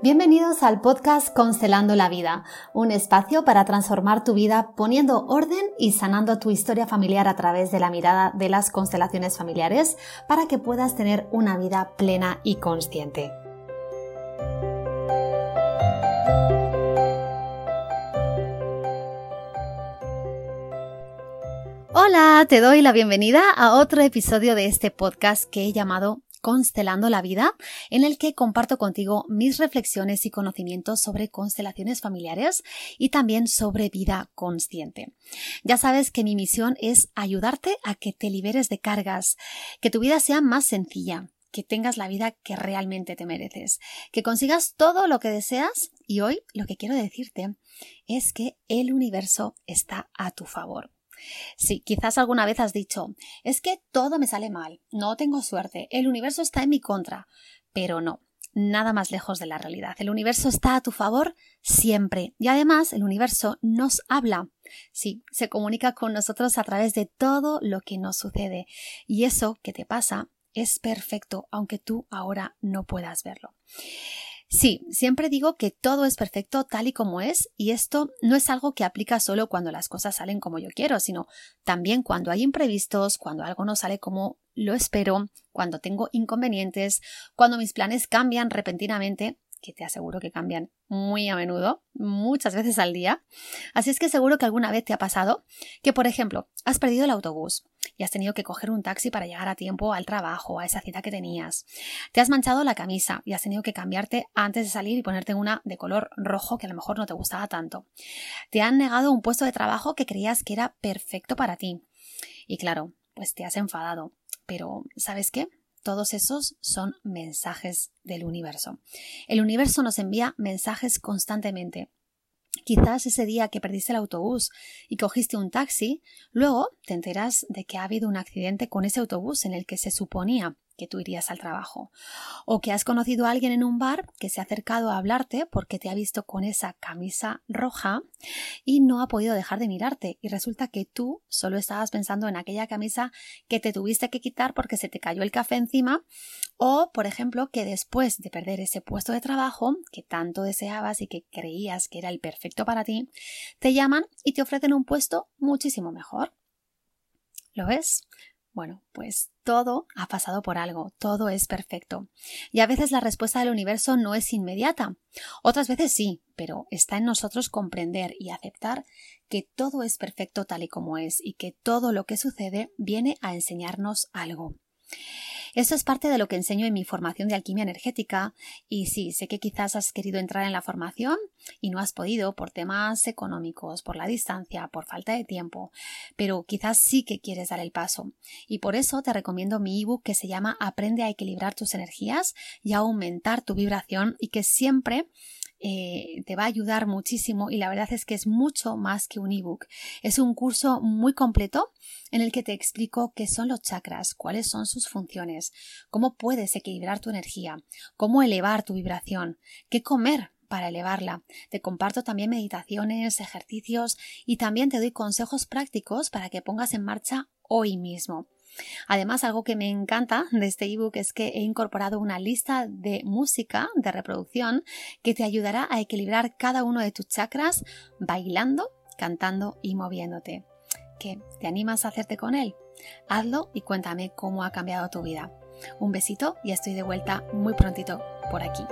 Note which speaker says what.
Speaker 1: Bienvenidos al podcast Constelando la Vida, un espacio para transformar tu vida poniendo orden y sanando tu historia familiar a través de la mirada de las constelaciones familiares para que puedas tener una vida plena y consciente. Hola, te doy la bienvenida a otro episodio de este podcast que he llamado Constelando la Vida, en el que comparto contigo mis reflexiones y conocimientos sobre constelaciones familiares y también sobre vida consciente. Ya sabes que mi misión es ayudarte a que te liberes de cargas, que tu vida sea más sencilla, que tengas la vida que realmente te mereces, que consigas todo lo que deseas y hoy lo que quiero decirte es que el universo está a tu favor. Sí, quizás alguna vez has dicho, es que todo me sale mal, no tengo suerte, el universo está en mi contra, pero no, nada más lejos de la realidad. El universo está a tu favor siempre y además el universo nos habla. Sí, se comunica con nosotros a través de todo lo que nos sucede y eso que te pasa es perfecto, aunque tú ahora no puedas verlo. Sí, siempre digo que todo es perfecto tal y como es y esto no es algo que aplica solo cuando las cosas salen como yo quiero, sino también cuando hay imprevistos, cuando algo no sale como lo espero, cuando tengo inconvenientes, cuando mis planes cambian repentinamente que te aseguro que cambian muy a menudo, muchas veces al día. Así es que seguro que alguna vez te ha pasado que, por ejemplo, has perdido el autobús y has tenido que coger un taxi para llegar a tiempo al trabajo, a esa cita que tenías. Te has manchado la camisa y has tenido que cambiarte antes de salir y ponerte una de color rojo que a lo mejor no te gustaba tanto. Te han negado un puesto de trabajo que creías que era perfecto para ti. Y claro, pues te has enfadado. Pero, ¿sabes qué? Todos esos son mensajes del universo. El universo nos envía mensajes constantemente. Quizás ese día que perdiste el autobús y cogiste un taxi, luego te enteras de que ha habido un accidente con ese autobús en el que se suponía que tú irías al trabajo. O que has conocido a alguien en un bar que se ha acercado a hablarte porque te ha visto con esa camisa roja y no ha podido dejar de mirarte. Y resulta que tú solo estabas pensando en aquella camisa que te tuviste que quitar porque se te cayó el café encima. O, por ejemplo, que después de perder ese puesto de trabajo que tanto deseabas y que creías que era el perfecto para ti, te llaman y te ofrecen un puesto muchísimo mejor. ¿Lo ves? Bueno, pues todo ha pasado por algo, todo es perfecto. Y a veces la respuesta del universo no es inmediata, otras veces sí, pero está en nosotros comprender y aceptar que todo es perfecto tal y como es y que todo lo que sucede viene a enseñarnos algo. Esto es parte de lo que enseño en mi formación de alquimia energética. Y sí, sé que quizás has querido entrar en la formación y no has podido por temas económicos, por la distancia, por falta de tiempo, pero quizás sí que quieres dar el paso. Y por eso te recomiendo mi ebook que se llama Aprende a equilibrar tus energías y a aumentar tu vibración y que siempre eh, te va a ayudar muchísimo y la verdad es que es mucho más que un ebook. Es un curso muy completo en el que te explico qué son los chakras, cuáles son sus funciones, cómo puedes equilibrar tu energía, cómo elevar tu vibración, qué comer para elevarla. Te comparto también meditaciones, ejercicios y también te doy consejos prácticos para que pongas en marcha hoy mismo. Además, algo que me encanta de este ebook es que he incorporado una lista de música de reproducción que te ayudará a equilibrar cada uno de tus chakras bailando, cantando y moviéndote. ¿Qué? ¿Te animas a hacerte con él? Hazlo y cuéntame cómo ha cambiado tu vida. Un besito y estoy de vuelta muy prontito por aquí.